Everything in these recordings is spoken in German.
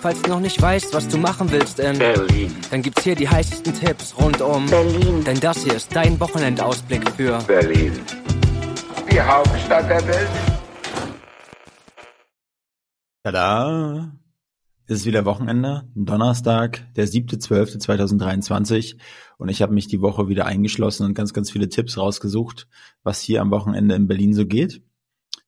Falls du noch nicht weißt, was du machen willst in Berlin. dann gibt's hier die heißesten Tipps rund um Berlin. Denn das hier ist dein Wochenendausblick für Berlin. Die Hauptstadt der Welt. Tada! Es ist wieder Wochenende, Donnerstag, der 7.12.2023 und ich habe mich die Woche wieder eingeschlossen und ganz, ganz viele Tipps rausgesucht, was hier am Wochenende in Berlin so geht.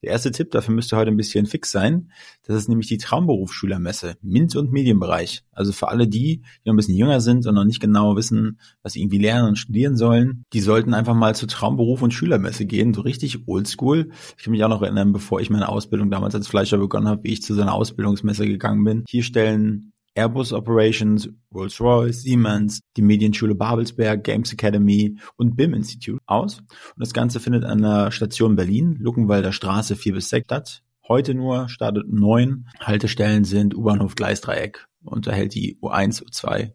Der erste Tipp, dafür müsste heute ein bisschen fix sein. Das ist nämlich die Traumberufsschülermesse, MINT und Medienbereich. Also für alle die, die noch ein bisschen jünger sind und noch nicht genau wissen, was sie irgendwie lernen und studieren sollen, die sollten einfach mal zur Traumberuf und Schülermesse gehen, so richtig oldschool. Ich kann mich auch noch erinnern, bevor ich meine Ausbildung damals als Fleischer begonnen habe, wie ich zu so einer Ausbildungsmesse gegangen bin. Hier stellen Airbus Operations, Rolls-Royce, Siemens, die Medienschule Babelsberg, Games Academy und BIM Institute aus. Und das Ganze findet an der Station Berlin, Luckenwalder Straße 4 bis 6 statt. Heute nur startet neun Haltestellen sind U-Bahnhof Gleisdreieck, unterhält die U1, U2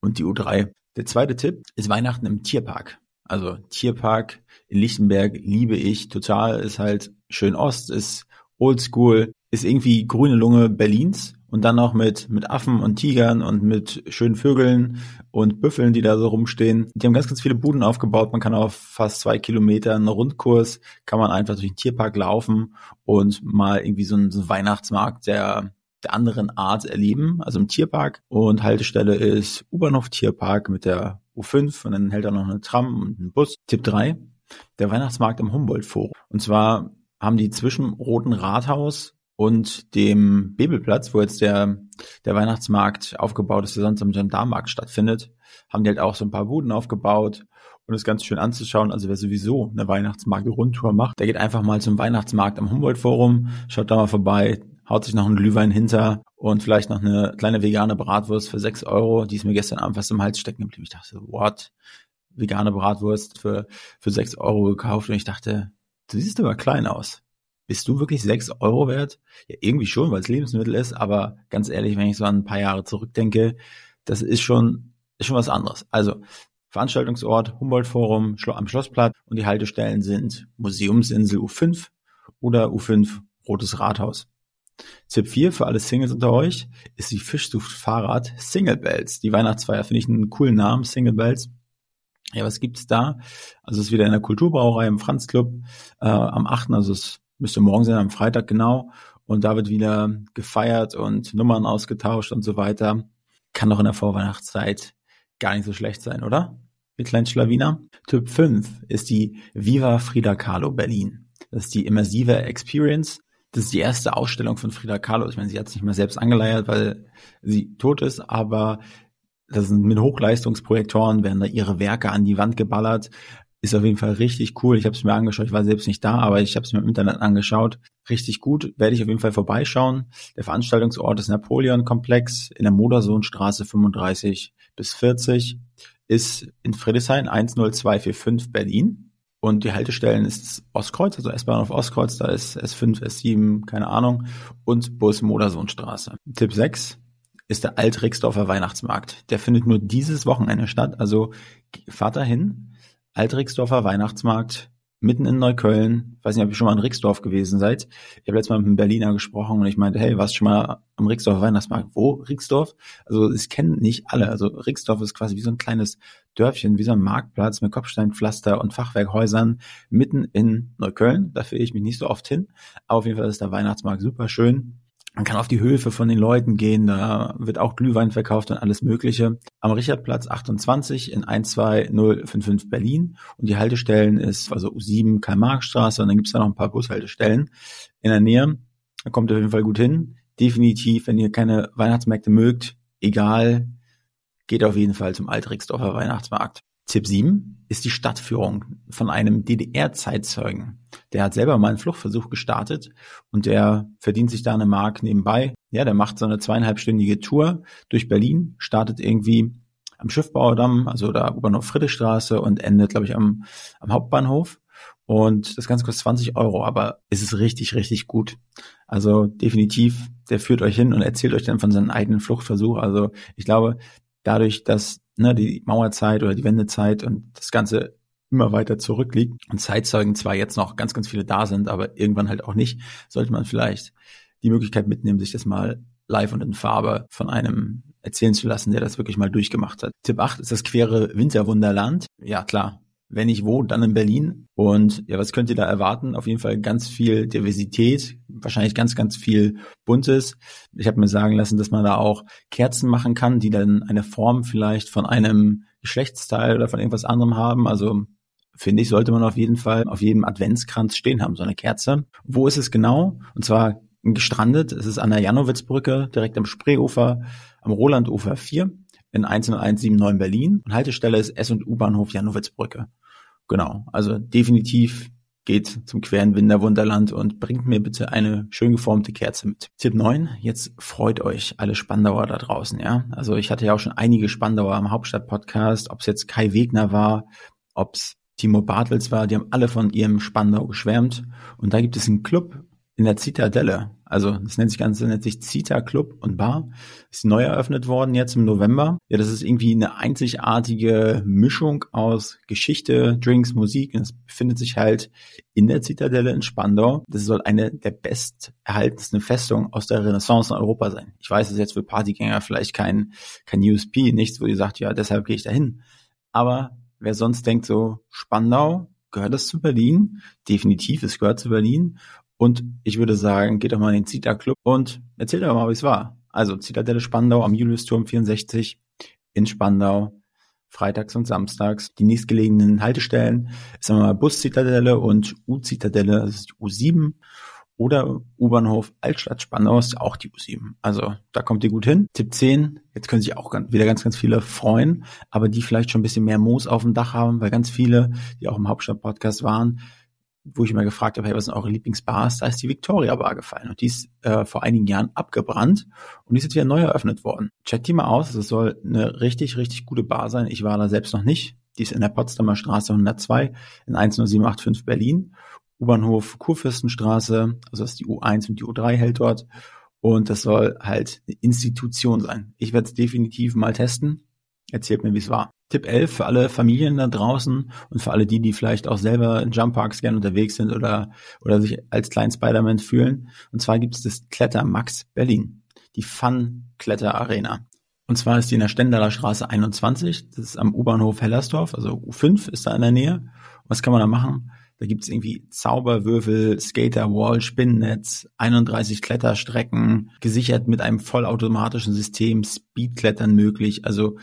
und die U3. Der zweite Tipp ist Weihnachten im Tierpark. Also Tierpark in Lichtenberg liebe ich total, ist halt schön Ost, ist oldschool, ist irgendwie grüne Lunge Berlins und dann noch mit, mit Affen und Tigern und mit schönen Vögeln und Büffeln, die da so rumstehen. Die haben ganz, ganz viele Buden aufgebaut. Man kann auf fast zwei Kilometer einen Rundkurs, kann man einfach durch den Tierpark laufen und mal irgendwie so einen, so einen Weihnachtsmarkt der, der anderen Art erleben, also im Tierpark. Und Haltestelle ist U-Bahnhof Tierpark mit der U5 und dann hält er noch eine Tram und einen Bus. Tipp drei der Weihnachtsmarkt im Humboldt-Forum. Und zwar haben die zwischen Roten Rathaus und dem Bebelplatz, wo jetzt der, der Weihnachtsmarkt aufgebaut ist, der sonst am Gendarmarkt stattfindet, haben die halt auch so ein paar Buden aufgebaut und ist ganz schön anzuschauen. Also wer sowieso eine Weihnachtsmarkt-Rundtour macht, der geht einfach mal zum Weihnachtsmarkt am Humboldt-Forum, schaut da mal vorbei, haut sich noch einen Glühwein hinter und vielleicht noch eine kleine vegane Bratwurst für sechs Euro, die ist mir gestern Abend fast im Hals stecken geblieben. Ich dachte, what? Vegane Bratwurst für, für sechs Euro gekauft und ich dachte, du siehst aber klein aus bist du wirklich sechs Euro wert? Ja, irgendwie schon, weil es Lebensmittel ist, aber ganz ehrlich, wenn ich so an ein paar Jahre zurückdenke, das ist schon, ist schon was anderes. Also, Veranstaltungsort, Humboldt-Forum am Schlossplatz und die Haltestellen sind Museumsinsel U5 oder U5 Rotes Rathaus. Tipp 4 für alle Singles unter euch ist die Fischsucht Fahrrad Single Bells. Die Weihnachtsfeier finde ich einen coolen Namen, Single Bells. Ja, was gibt's da? Also es ist wieder in der Kulturbrauerei im Franz Club äh, am 8., also es müsste morgen sein, am Freitag genau. Und da wird wieder gefeiert und Nummern ausgetauscht und so weiter. Kann doch in der Vorweihnachtszeit gar nicht so schlecht sein, oder? Ihr kleinen Schlawiner. Typ 5 ist die Viva Frida Kahlo Berlin. Das ist die immersive Experience. Das ist die erste Ausstellung von Frida Kahlo. Ich meine, sie hat es nicht mehr selbst angeleiert, weil sie tot ist, aber das sind mit Hochleistungsprojektoren werden da ihre Werke an die Wand geballert. Ist auf jeden Fall richtig cool. Ich habe es mir angeschaut. Ich war selbst nicht da, aber ich habe es mir im Internet angeschaut. Richtig gut. Werde ich auf jeden Fall vorbeischauen. Der Veranstaltungsort ist Napoleon Komplex in der Modersohnstraße 35 bis 40. Ist in Friedrichshain 10245 Berlin. Und die Haltestellen ist Ostkreuz, also S-Bahn auf Ostkreuz, da ist S5, S7, keine Ahnung, und Bus Modersohnstraße. Tipp 6 ist der Alt-Rixdorfer Weihnachtsmarkt. Der findet nur dieses Wochenende statt, also fahrt dahin, Alt-Rixdorfer Weihnachtsmarkt mitten in Neukölln. Ich weiß nicht, ob ihr schon mal in Rixdorf gewesen seid. Ich habe letztes Mal mit einem Berliner gesprochen und ich meinte, hey, warst du schon mal am Rixdorfer Weihnachtsmarkt? Wo? Rixdorf? Also es kennen nicht alle. Also Rixdorf ist quasi wie so ein kleines Dörfchen, wie so ein Marktplatz mit Kopfsteinpflaster und Fachwerkhäusern mitten in Neukölln. Da fühle ich mich nicht so oft hin. Aber auf jeden Fall ist der Weihnachtsmarkt super schön. Man kann auf die Höfe von den Leuten gehen, da wird auch Glühwein verkauft und alles Mögliche. Am Richardplatz 28 in 12055 Berlin und die Haltestellen ist also U7 Karl-Marx-Straße und dann gibt's da noch ein paar Bushaltestellen in der Nähe. Da kommt ihr auf jeden Fall gut hin. Definitiv, wenn ihr keine Weihnachtsmärkte mögt, egal, geht auf jeden Fall zum Altrixdorfer Weihnachtsmarkt. Tipp 7 ist die Stadtführung von einem DDR-Zeitzeugen. Der hat selber mal einen Fluchtversuch gestartet und der verdient sich da eine Mark nebenbei. Ja, der macht so eine zweieinhalbstündige Tour durch Berlin, startet irgendwie am Schiffbauerdamm, also da U-Bahnhof Friedrichstraße und endet, glaube ich, am, am Hauptbahnhof. Und das Ganze kostet 20 Euro, aber es ist richtig, richtig gut. Also definitiv, der führt euch hin und erzählt euch dann von seinem eigenen Fluchtversuch. Also ich glaube, dadurch, dass ne, die Mauerzeit oder die Wendezeit und das Ganze immer weiter zurückliegt und Zeitzeugen zwar jetzt noch ganz, ganz viele da sind, aber irgendwann halt auch nicht, sollte man vielleicht die Möglichkeit mitnehmen, sich das mal live und in Farbe von einem erzählen zu lassen, der das wirklich mal durchgemacht hat. Tipp 8 ist das quere Winterwunderland. Ja, klar. Wenn ich wo, dann in Berlin. Und ja, was könnt ihr da erwarten? Auf jeden Fall ganz viel Diversität, wahrscheinlich ganz, ganz viel Buntes. Ich habe mir sagen lassen, dass man da auch Kerzen machen kann, die dann eine Form vielleicht von einem Geschlechtsteil oder von irgendwas anderem haben. Also finde ich, sollte man auf jeden Fall auf jedem Adventskranz stehen haben, so eine Kerze. Wo ist es genau? Und zwar gestrandet. Es ist an der Janowitzbrücke, direkt am Spreeufer, am Rolandufer 4 in 10179 Berlin. Und Haltestelle ist S- und U-Bahnhof Janowitzbrücke. Genau, also definitiv geht zum queren Winterwunderland und bringt mir bitte eine schön geformte Kerze mit. Tipp 9, jetzt freut euch alle Spandauer da draußen, ja. Also ich hatte ja auch schon einige Spandauer am Hauptstadt-Podcast, ob es jetzt Kai Wegner war, ob es Timo Bartels war, die haben alle von ihrem Spandau geschwärmt. Und da gibt es einen Club in der Zitadelle. Also das nennt sich ganz, nennt sich Zita Club und Bar. Ist neu eröffnet worden jetzt im November. Ja, das ist irgendwie eine einzigartige Mischung aus Geschichte, Drinks, Musik. Und es befindet sich halt in der Zitadelle in Spandau. Das soll eine der best erhaltensten Festungen aus der Renaissance in Europa sein. Ich weiß, es ist jetzt für Partygänger vielleicht kein, kein USP, nichts, wo ihr sagt, ja, deshalb gehe ich dahin. Aber wer sonst denkt so, Spandau, gehört das zu Berlin? Definitiv, es gehört zu Berlin. Und ich würde sagen, geht doch mal in den Zita Club und erzählt doch mal, wie es war. Also Zitadelle Spandau am Juliusturm 64 in Spandau, freitags und samstags. Die nächstgelegenen Haltestellen ist einmal Bus-Zitadelle und U-Zitadelle, das ist die U7 oder U-Bahnhof Altstadt Spandau ist auch die U7. Also da kommt ihr gut hin. Tipp 10, jetzt können sich auch wieder ganz, ganz viele freuen, aber die vielleicht schon ein bisschen mehr Moos auf dem Dach haben, weil ganz viele, die auch im Hauptstadt-Podcast waren, wo ich immer gefragt habe, hey, was sind eure Lieblingsbars? Da ist die Victoria Bar gefallen und die ist äh, vor einigen Jahren abgebrannt und die ist jetzt wieder neu eröffnet worden. Checkt die mal aus, es soll eine richtig, richtig gute Bar sein. Ich war da selbst noch nicht. Die ist in der Potsdamer Straße 102 in 10785 Berlin. U-Bahnhof Kurfürstenstraße, also das ist die U1 und die U3 hält dort. Und das soll halt eine Institution sein. Ich werde es definitiv mal testen. Erzählt mir, wie es war. Tipp 11 für alle Familien da draußen und für alle die, die vielleicht auch selber in Jumpparks gerne unterwegs sind oder, oder sich als kleinen Spider-Man fühlen. Und zwar gibt es das Kletter Max Berlin, die Fun Kletter Arena. Und zwar ist die in der Stendaler Straße 21, das ist am U-Bahnhof Hellersdorf, also U5 ist da in der Nähe. Was kann man da machen? Da gibt's irgendwie Zauberwürfel, Skaterwall, Spinnennetz, 31 Kletterstrecken, gesichert mit einem vollautomatischen System, Speedklettern möglich. Also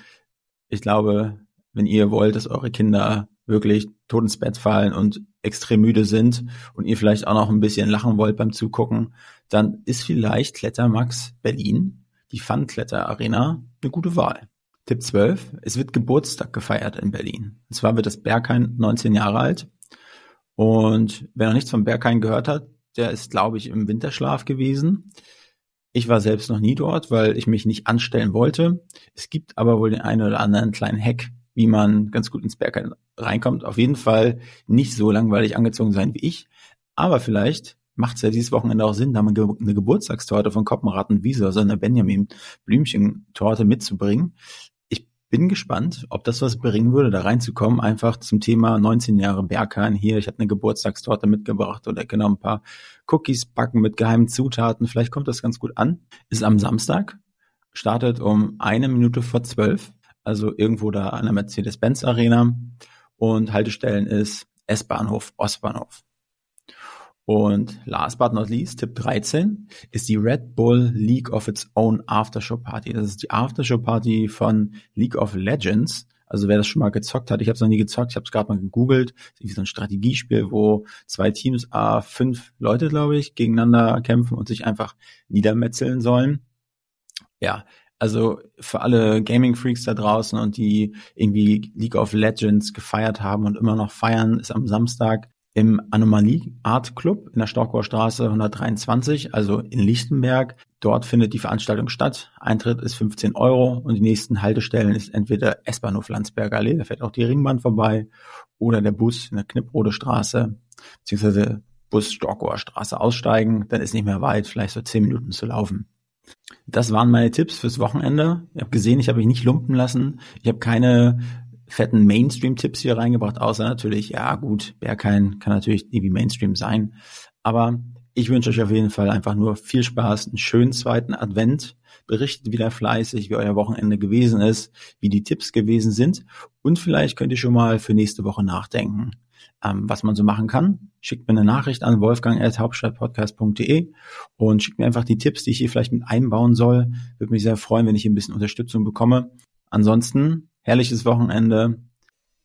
ich glaube, wenn ihr wollt, dass eure Kinder wirklich tot ins Bett fallen und extrem müde sind und ihr vielleicht auch noch ein bisschen lachen wollt beim Zugucken, dann ist vielleicht Klettermax Berlin, die Fun-Kletter Arena, eine gute Wahl. Tipp 12. Es wird Geburtstag gefeiert in Berlin. Und zwar wird das Berghain 19 Jahre alt. Und wer noch nichts vom Berghain gehört hat, der ist, glaube ich, im Winterschlaf gewesen. Ich war selbst noch nie dort, weil ich mich nicht anstellen wollte. Es gibt aber wohl den einen oder anderen kleinen Hack, wie man ganz gut ins Berghain reinkommt. Auf jeden Fall nicht so langweilig angezogen sein wie ich. Aber vielleicht macht es ja dieses Wochenende auch Sinn, da mal eine Geburtstagstorte von Koppenratten Wiese, also eine Benjamin Blümchen-Torte mitzubringen. Bin gespannt, ob das was bringen würde, da reinzukommen, einfach zum Thema 19 Jahre Berghain hier. Ich habe eine Geburtstagstorte mitgebracht oder genau ein paar Cookies backen mit geheimen Zutaten. Vielleicht kommt das ganz gut an. Ist am Samstag, startet um eine Minute vor zwölf, also irgendwo da an der Mercedes-Benz Arena und Haltestellen ist S-Bahnhof, Ostbahnhof. Und last but not least, Tipp 13, ist die Red Bull League of its Own Aftershow Party. Das ist die Aftershow Party von League of Legends. Also wer das schon mal gezockt hat, ich habe es noch nie gezockt, ich habe es gerade mal gegoogelt. Ist so ein Strategiespiel, wo zwei Teams, a fünf Leute, glaube ich, gegeneinander kämpfen und sich einfach niedermetzeln sollen. Ja, also für alle Gaming-Freaks da draußen und die irgendwie League of Legends gefeiert haben und immer noch feiern, ist am Samstag im Anomalie Art Club in der Storkower Straße 123, also in Lichtenberg. Dort findet die Veranstaltung statt. Eintritt ist 15 Euro und die nächsten Haltestellen ist entweder S-Bahnhof Landsberger Allee, da fährt auch die Ringbahn vorbei, oder der Bus in der Knipprode Straße, beziehungsweise Bus Storkower Straße aussteigen, dann ist nicht mehr weit, vielleicht so 10 Minuten zu laufen. Das waren meine Tipps fürs Wochenende. Ihr habt gesehen, ich habe mich nicht lumpen lassen. Ich habe keine fetten Mainstream-Tipps hier reingebracht, außer natürlich, ja gut, Berghain kann natürlich irgendwie Mainstream sein, aber Ich wünsche euch auf jeden Fall einfach nur viel Spaß, einen schönen zweiten Advent. Berichtet wieder fleißig, wie euer Wochenende gewesen ist, wie die Tipps gewesen sind und vielleicht könnt ihr schon mal für nächste Woche nachdenken, ähm, was man so machen kann. Schickt mir eine Nachricht an wolfgang.hauptstadtpodcast.de und schickt mir einfach die Tipps, die ich hier vielleicht mit einbauen soll. Würde mich sehr freuen, wenn ich ein bisschen Unterstützung bekomme. Ansonsten, herrliches Wochenende.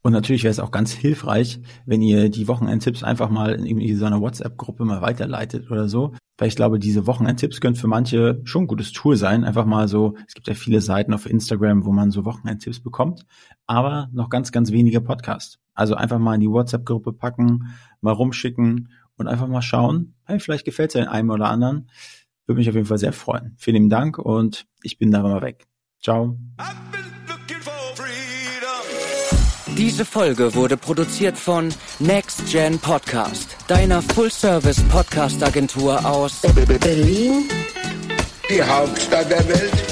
Und natürlich wäre es auch ganz hilfreich, wenn ihr die Wochenendtipps einfach mal in irgendwie so einer WhatsApp-Gruppe mal weiterleitet oder so. Weil ich glaube, diese Wochenendtipps können für manche schon ein gutes Tool sein. Einfach mal so, es gibt ja viele Seiten auf Instagram, wo man so Wochenendtipps bekommt, aber noch ganz, ganz wenige Podcasts. Also einfach mal in die WhatsApp-Gruppe packen, mal rumschicken und einfach mal schauen. Hey, vielleicht gefällt es ja den einen oder anderen. Würde mich auf jeden Fall sehr freuen. Vielen Dank und ich bin da mal weg. Ciao. Diese Folge wurde produziert von Next Gen Podcast, deiner Full-Service-Podcast-Agentur aus Berlin, Die Hauptstadt der Welt.